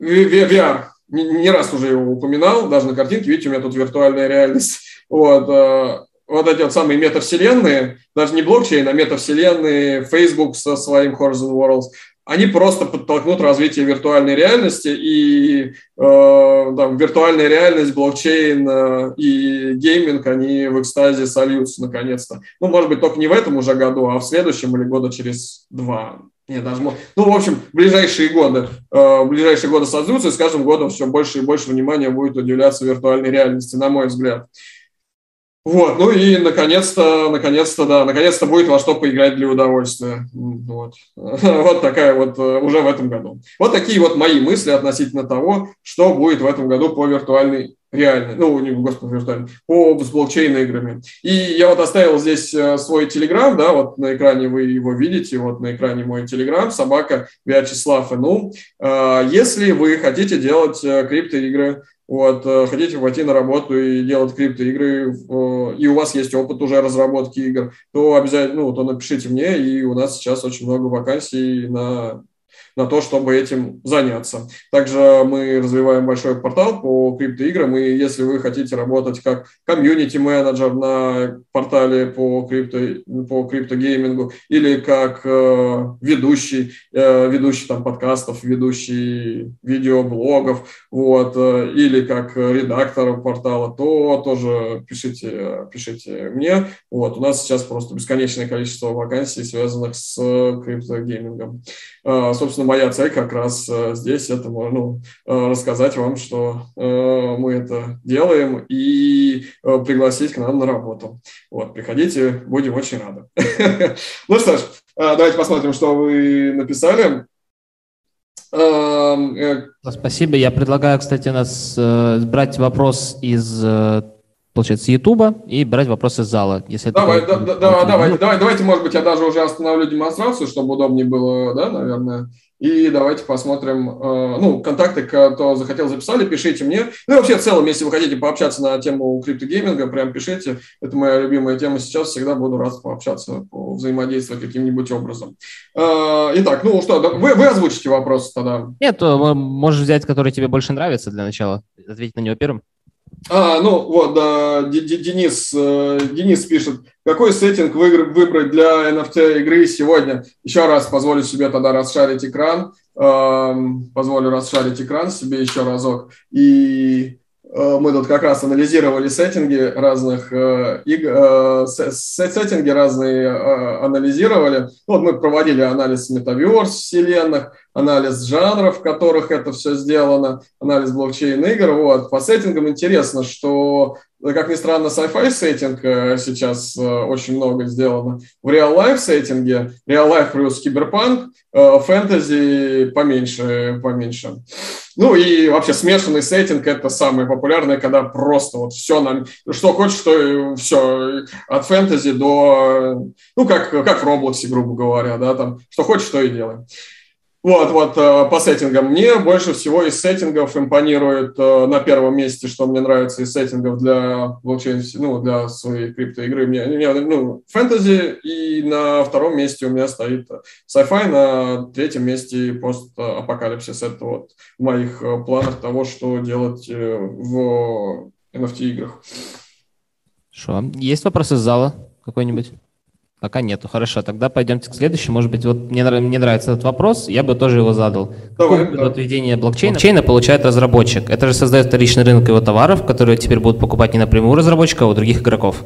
э, не раз уже его упоминал, даже на картинке, видите, у меня тут виртуальная реальность. Вот, э, вот эти вот самые метавселенные, даже не блокчейн, а метавселенные, Facebook со своим Horizon Worlds, они просто подтолкнут развитие виртуальной реальности, и э, там, виртуальная реальность, блокчейн э, и гейминг, они в экстазе сольются наконец-то. Ну, может быть, только не в этом уже году, а в следующем или года через два. Нет, даже, ну, в общем, ближайшие годы, э, ближайшие годы сольются, и с каждым годом все больше и больше внимания будет уделяться виртуальной реальности, на мой взгляд. Вот, ну и наконец-то, наконец-то, да, наконец-то будет во что поиграть для удовольствия. Вот. [laughs] вот такая вот э, уже в этом году. Вот такие вот мои мысли относительно того, что будет в этом году по виртуальной реальной, ну, не, господи, виртуальной, по с блокчейн играми. И я вот оставил здесь э, свой телеграм, да, вот на экране вы его видите, вот на экране мой телеграм, собака Вячеслав Ну, Если вы хотите делать э, криптоигры, вот, э, хотите войти на работу и делать криптоигры, и у вас есть опыт уже разработки игр, то обязательно, ну, то напишите мне, и у нас сейчас очень много вакансий на на то, чтобы этим заняться. Также мы развиваем большой портал по криптоиграм, и если вы хотите работать как комьюнити-менеджер на портале по, крипто, по криптогеймингу или как э, ведущий, э, ведущий там подкастов, ведущий видеоблогов, вот, э, или как редактор портала, то тоже пишите, пишите мне. Вот, у нас сейчас просто бесконечное количество вакансий, связанных с криптогеймингом. Э, собственно, моя цель как раз э, здесь это ну, э, рассказать вам, что э, мы это делаем и пригласить к нам на работу. Вот, приходите, будем очень рады. [laughs] Ну что ж, давайте посмотрим, что вы написали. Спасибо. Я предлагаю, кстати, нас брать вопрос из получается, с Ютуба и брать вопросы из зала. Если давай, да, да, да, давайте, давай, давайте, может быть, я даже уже остановлю демонстрацию, чтобы удобнее было, да, наверное. И давайте посмотрим, э, ну, контакты, кто захотел, записали, пишите мне. Ну, и вообще, в целом, если вы хотите пообщаться на тему криптогейминга, прям пишите. Это моя любимая тема сейчас. Всегда буду рад пообщаться, взаимодействовать каким-нибудь образом. Э, итак, ну что, вы, вы озвучите вопрос тогда. Нет, можешь взять, который тебе больше нравится для начала. Ответить на него первым. А, ну вот, да, Денис, э, Денис пишет, какой сеттинг выбрать для NFT игры сегодня? Еще раз позволю себе тогда расшарить экран, позволю расшарить экран себе еще разок. И Э, мы тут как раз анализировали сеттинги разных э, игр, сеттинги разные анализировали. Вот мы проводили анализ метаверс вселенных, анализ жанров, в которых это все сделано, анализ блокчейн игр. Вот. По сеттингам интересно, что как ни странно, sci-fi сеттинг сейчас очень много сделано. В real-life сеттинге, real-life плюс киберпанк, фэнтези поменьше, поменьше. Ну и вообще смешанный сеттинг – это самое популярное, когда просто вот все, нам, что хочешь, что все, от фэнтези до, ну как, как в Роблоксе, грубо говоря, да, там, что хочешь, что и делай. Вот, вот, э, по сеттингам. Мне больше всего из сеттингов импонирует э, на первом месте, что мне нравится из сеттингов для блокчейн, ну, для своей криптоигры. Мне, мне, ну, фэнтези, и на втором месте у меня стоит sci-fi, на третьем месте постапокалипсис. Это вот в моих э, планах того, что делать в NFT-играх. Хорошо. Есть вопросы из зала какой-нибудь? Пока нету. Хорошо, тогда пойдемте к следующему. Может быть, вот мне, мне нравится этот вопрос, я бы тоже его задал. Давай, Какое да. введение блокчейна? блокчейна получает разработчик? Это же создает вторичный рынок его товаров, которые теперь будут покупать не напрямую разработчика, а у других игроков.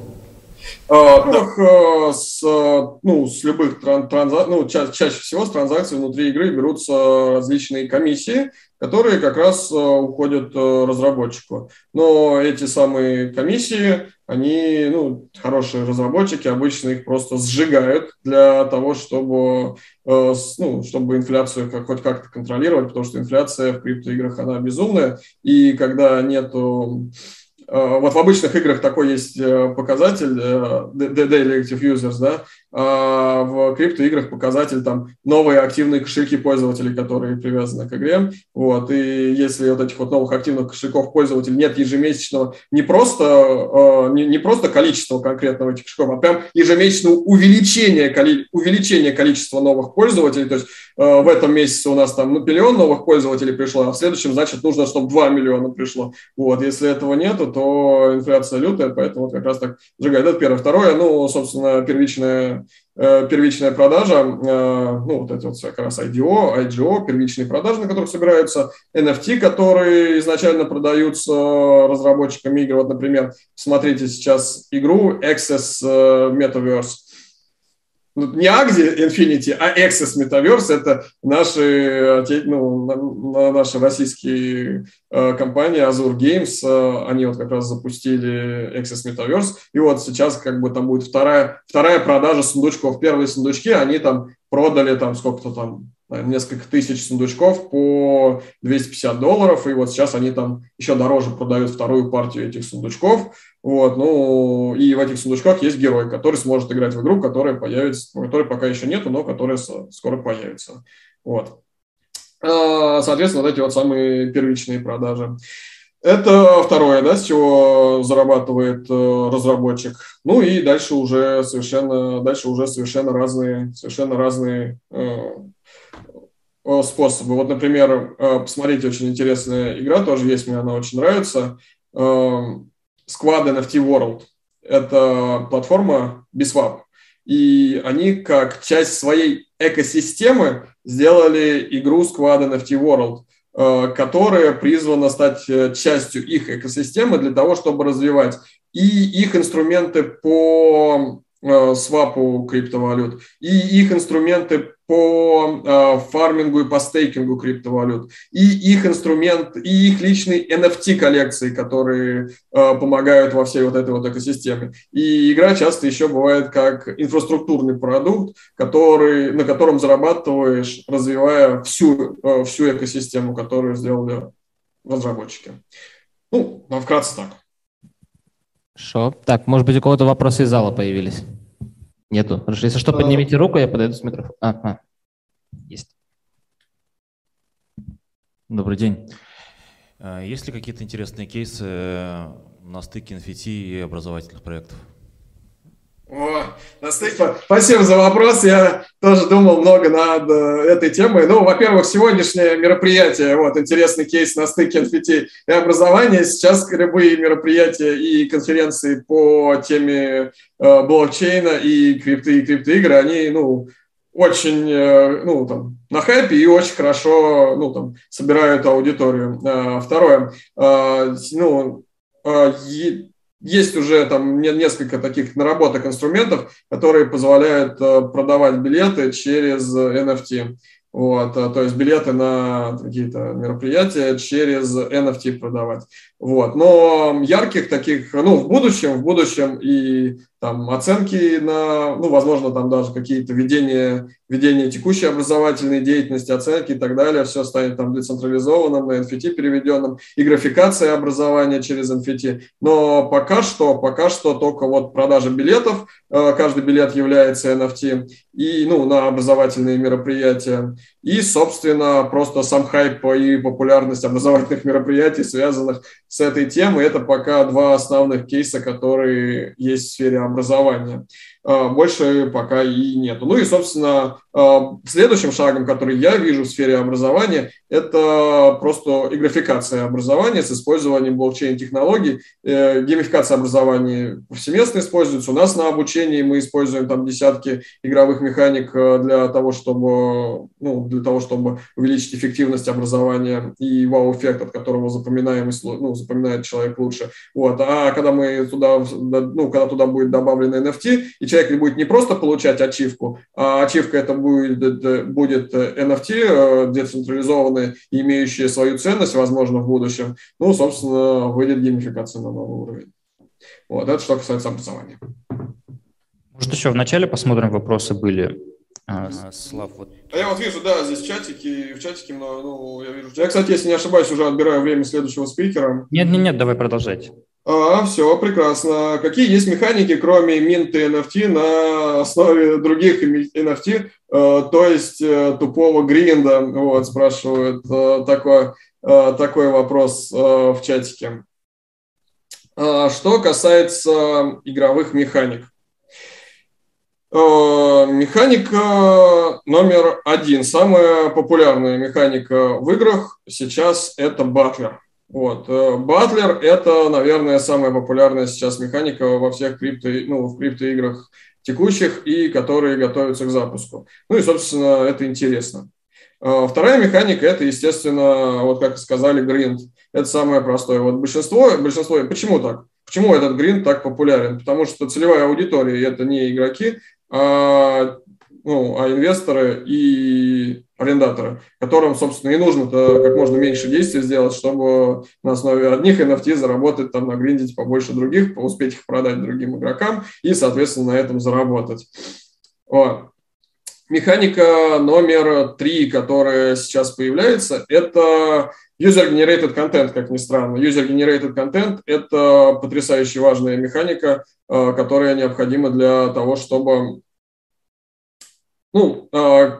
А, так, а, с, ну, с любых тран, транзакций, ну, ча чаще всего с транзакций внутри игры берутся различные комиссии, которые как раз а, уходят разработчику. Но эти самые комиссии, они, ну, хорошие разработчики обычно их просто сжигают для того, чтобы, ну, чтобы инфляцию как, хоть как-то контролировать, потому что инфляция в криптоиграх, она безумная, и когда нету Э, вот в обычных играх такой есть э, показатель э, Daily Active Users, да, в криптоиграх показатель там новые активные кошельки пользователей, которые привязаны к игре. Вот. И если вот этих вот новых активных кошельков пользователей нет ежемесячного, не просто, не, не просто количества конкретного этих кошельков, а прям ежемесячного увеличения, увеличения количества новых пользователей. То есть в этом месяце у нас там ну, миллион новых пользователей пришло, а в следующем, значит, нужно, чтобы 2 миллиона пришло. Вот. Если этого нету, то инфляция лютая, поэтому вот как раз так сжигает. Это первое. Второе, ну, собственно, первичная, э, первичная продажа, э, ну, вот это вот как раз IDO, IGO, первичные продажи, на которых собираются NFT, которые изначально продаются разработчикам игр. Вот, например, смотрите сейчас игру Access э, Metaverse ну, не Axie Infinity, а Access Metaverse – это наши, ну, наши российские э, компании Azure Games, э, они вот как раз запустили Access Metaverse, и вот сейчас как бы там будет вторая, вторая продажа сундучков. Первые сундучки, они там продали там сколько-то там несколько тысяч сундучков по 250 долларов, и вот сейчас они там еще дороже продают вторую партию этих сундучков, вот, ну, и в этих сундучках есть герой, который сможет играть в игру, которая появится, которой пока еще нету, но которая скоро появится, вот. А, соответственно, вот эти вот самые первичные продажи. Это второе, да, с чего зарабатывает э, разработчик. Ну и дальше уже совершенно, дальше уже совершенно разные, совершенно разные э, Э, способы. Вот, например, э, посмотрите, очень интересная игра, тоже есть, мне она очень нравится. Эм, Squad NFT World. Это платформа Biswap. И они как часть своей экосистемы сделали игру Squad NFT World, э, которая призвана стать частью их экосистемы для того, чтобы развивать и их инструменты по свапу криптовалют, и их инструменты по э, фармингу и по стейкингу криптовалют, и их инструмент, и их личные NFT коллекции, которые э, помогают во всей вот этой вот экосистеме. И игра часто еще бывает как инфраструктурный продукт, который, на котором зарабатываешь, развивая всю, э, всю экосистему, которую сделали разработчики. Ну, вкратце так. Хорошо. Так, может быть, у кого-то вопросы из зала появились? Нету. Хорошо. Если что, поднимите руку, я подойду с микрофоном. А, а. Есть. Добрый день. А, есть ли какие-то интересные кейсы э, на стыке NFT и образовательных проектов? О, Спасибо за вопрос. Я тоже думал много над э, этой темой. Ну, во-первых, сегодняшнее мероприятие, вот, интересный кейс на стыке NFT и образования. Сейчас любые мероприятия и конференции по теме э, блокчейна и крипты, и криптоигры, они, ну, очень, э, ну, там, на хайпе и очень хорошо, ну, там, собирают аудиторию. Э, второе, э, ну, есть уже там несколько таких наработок инструментов, которые позволяют продавать билеты через NFT. Вот, то есть билеты на какие-то мероприятия через NFT продавать. Вот. Но ярких таких, ну, в будущем, в будущем и там оценки на, ну, возможно, там даже какие-то ведения, ведения текущей образовательной деятельности, оценки и так далее, все станет там децентрализованным, на NFT переведенным, и графикация образования через NFT. Но пока что, пока что только вот продажа билетов, э, каждый билет является NFT, и, ну, на образовательные мероприятия, и, собственно, просто сам хайп и популярность образовательных мероприятий, связанных с этой темой, это пока два основных кейса, которые есть в сфере образования больше пока и нету. Ну и, собственно, а, следующим шагом, который я вижу в сфере образования, это просто графикация образования с использованием блокчейн-технологий. Э, геймификация образования повсеместно используется. У нас на обучении мы используем там десятки игровых механик э, для того, чтобы, ну, для того, чтобы увеличить эффективность образования и вау-эффект, от которого запоминаемость, ну, запоминает человек лучше. Вот. А когда мы туда, ну, когда туда будет добавлено NFT, и человек будет не просто получать ачивку, а ачивка это будет, будет NFT, децентрализованные, имеющие свою ценность, возможно, в будущем. Ну, собственно, выйдет геймификация на новый уровень. Вот, это что касается образования. Может, еще в начале посмотрим, вопросы были. А, Слав, вот... А я вот вижу, да, здесь чатики, в чатике, ну, я вижу. Я, кстати, если не ошибаюсь, уже отбираю время следующего спикера. Нет, нет, нет, давай продолжать. А, все, прекрасно. Какие есть механики, кроме минта NFT, на основе других NFT, э, то есть э, тупого гринда? Вот, спрашивают э, такой, такой вопрос в чатике. А, что касается игровых механик. Механика номер один, самая популярная механика в играх сейчас это батлер. Вот. Батлер – это, наверное, самая популярная сейчас механика во всех крипто, ну, в криптоиграх текущих и которые готовятся к запуску. Ну и, собственно, это интересно. А, вторая механика – это, естественно, вот как сказали, гринд. Это самое простое. Вот большинство, большинство, почему так? Почему этот гринд так популярен? Потому что целевая аудитория – это не игроки, а ну, а инвесторы и арендаторы, которым, собственно, и нужно как можно меньше действий сделать, чтобы на основе одних NFT заработать, там, нагриндить побольше других, успеть их продать другим игрокам и, соответственно, на этом заработать. Вот. Механика номер три, которая сейчас появляется, это User-generated content, как ни странно. User-generated content – это потрясающе важная механика, э, которая необходима для того, чтобы ну, э,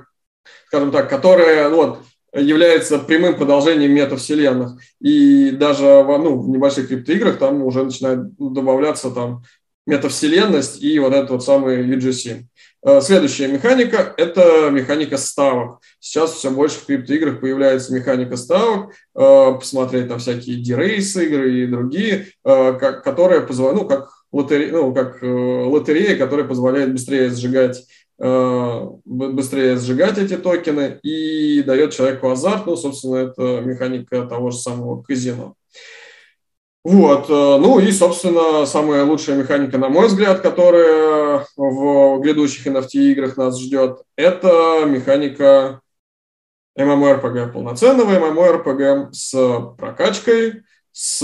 скажем так, которая ну, вот, является прямым продолжением метавселенных. И даже в, ну, в небольших криптоиграх там уже начинает добавляться там метавселенность и вот этот вот самый UGC. Э, следующая механика – это механика ставок. Сейчас все больше в криптоиграх появляется механика ставок, э, посмотреть там всякие дирейс игры и другие, которые позволяют, ну, как лотерея, ну, как лотерея, которая позволяет быстрее сжигать Э, быстрее сжигать эти токены и дает человеку азарт. Ну, собственно, это механика того же самого казино. Вот, э, ну и, собственно, самая лучшая механика, на мой взгляд, которая в грядущих NFT-играх нас ждет, это механика MMORPG, полноценного MMORPG с прокачкой, с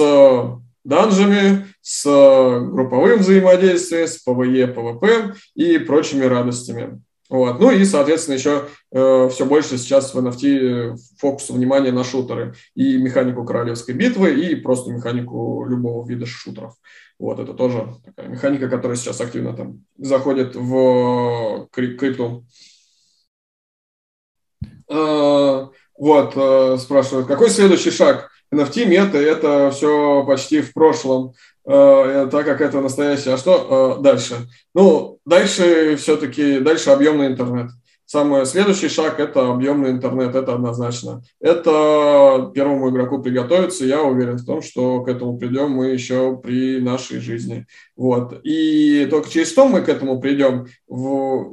данжами, с групповым взаимодействием, с PvE, PvP и прочими радостями. Вот. Ну и, соответственно, еще э, все больше сейчас в NFT фокус внимания на шутеры. И механику королевской битвы, и просто механику любого вида шутеров. Вот, это тоже такая механика, которая сейчас активно там заходит в крипту. Э, вот, э, спрашивают, какой следующий шаг? NFT, мета, это все почти в прошлом. Э, так как это настоящее. А что э, дальше? Ну, дальше все-таки, дальше объемный интернет. Самый следующий шаг – это объемный интернет, это однозначно. Это первому игроку приготовиться. Я уверен в том, что к этому придем мы еще при нашей жизни. Вот. И только через что мы к этому придем?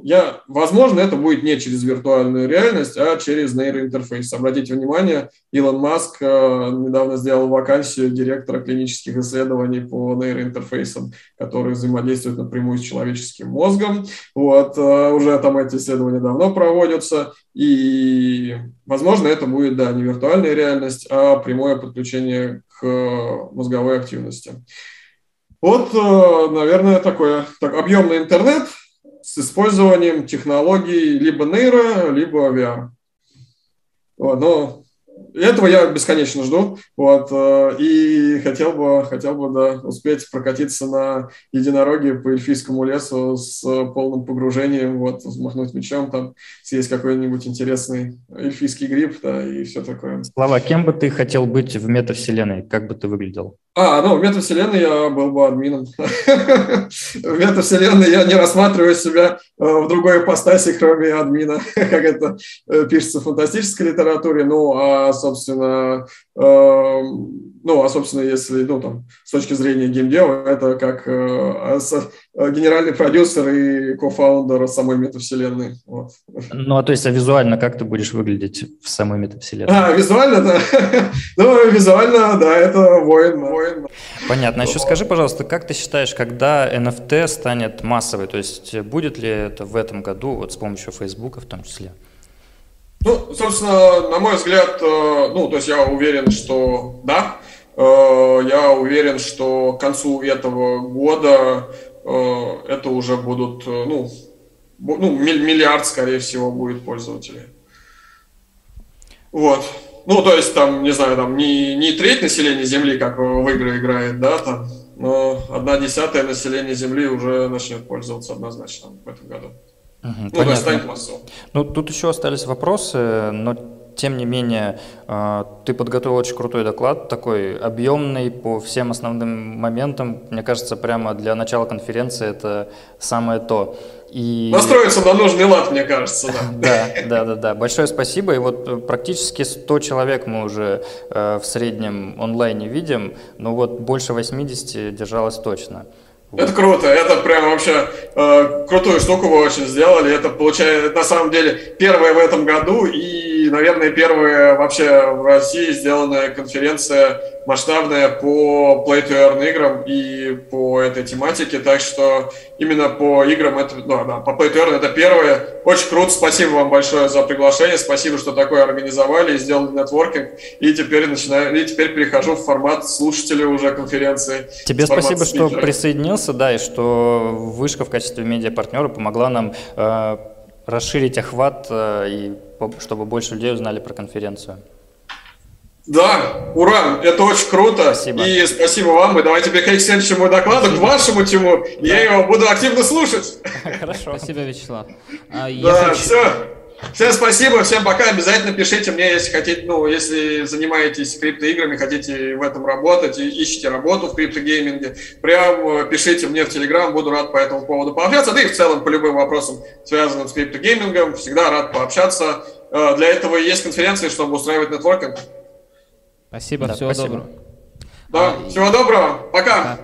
Я, возможно, это будет не через виртуальную реальность, а через нейроинтерфейс. Обратите внимание, Илон Маск э, недавно сделал вакансию директора клинических исследований по нейроинтерфейсам, который взаимодействует напрямую с человеческим мозгом. Вот. Э, уже там эти исследования давно проводятся, и, возможно, это будет, да, не виртуальная реальность, а прямое подключение к мозговой активности. Вот, э, наверное, такое так, объемный интернет с использованием технологий либо нейро, либо VR. Вот, но этого я бесконечно жду. Вот, э, и хотел бы, хотел бы да, успеть прокатиться на единороге по эльфийскому лесу с полным погружением, вот, взмахнуть мечом, там съесть какой-нибудь интересный эльфийский гриб, да, и все такое. Слава, кем бы ты хотел быть в метавселенной? Как бы ты выглядел? А, ну, в метавселенной я был бы админом. [laughs] В метавселенной я не рассматриваю себя э, в другой ипостаси, кроме админа, [laughs] как это э, пишется в фантастической литературе. Ну, а, собственно, ну, а, собственно, если, ну, там, с точки зрения геймдева, это как э, э, генеральный продюсер и кофаундер самой метавселенной. Вот. Ну, а то есть, а визуально как ты будешь выглядеть в самой метавселенной? А, визуально, да. [laughs] ну, визуально, да, это воин, воин. Понятно. А еще скажи, пожалуйста, как ты считаешь, когда NFT станет массовой? То есть, будет ли это в этом году, вот с помощью Фейсбука в том числе? Ну, собственно, на мой взгляд, э, ну, то есть я уверен, что да, Э, я уверен, что к концу этого года э, это уже будут, ну, ну, миллиард, скорее всего, будет пользователей. Вот. Ну, то есть, там, не знаю, там не, не треть населения Земли, как в игры играет, да, там, но одна десятая населения Земли уже начнет пользоваться однозначно в этом году. Угу, ну, понятно. массово. Ну, тут еще остались вопросы, но тем не менее, э, ты подготовил очень крутой доклад, такой объемный по всем основным моментам. Мне кажется, прямо для начала конференции это самое то. И... Настроиться на нужный лад, мне кажется, да. [laughs] Да, да, да, да. Большое спасибо. И вот э, практически 100 человек мы уже э, в среднем онлайне видим, но вот больше 80 держалось точно. Это круто, это прям вообще э, крутую штуку вы очень сделали. Это получается, на самом деле, первое в этом году и, наверное, первая вообще в России сделанная конференция масштабная по Play to Earn играм и по этой тематике. Так что именно по играм это, ну, да, по Play to Earn это первое. Очень круто, спасибо вам большое за приглашение, спасибо, что такое организовали и сделали нетворкинг. И теперь начинаю, и теперь перехожу в формат слушателя уже конференции. Тебе спасибо, спикера. что присоединился, да, и что Вышка в качестве медиапартнера помогла нам э, расширить охват э, и чтобы больше людей узнали про конференцию. Да, ура, это очень круто. Спасибо. И спасибо вам. И давайте переходить к следующему докладу, спасибо. к вашему тему. Да. Я его буду активно слушать. Хорошо. Спасибо, Вячеслав. А, да, если... все. Всем спасибо, всем пока. Обязательно пишите мне, если хотите, ну, если занимаетесь криптоиграми, хотите в этом работать, и ищете работу в криптогейминге, прям э, пишите мне в Телеграм, буду рад по этому поводу пообщаться. Да и в целом по любым вопросам, связанным с криптогеймингом, всегда рад пообщаться. Э, для этого есть конференции, чтобы устраивать нетворкинг. Спасибо, да, всего спасибо. доброго. Да, а, всего доброго, пока. пока.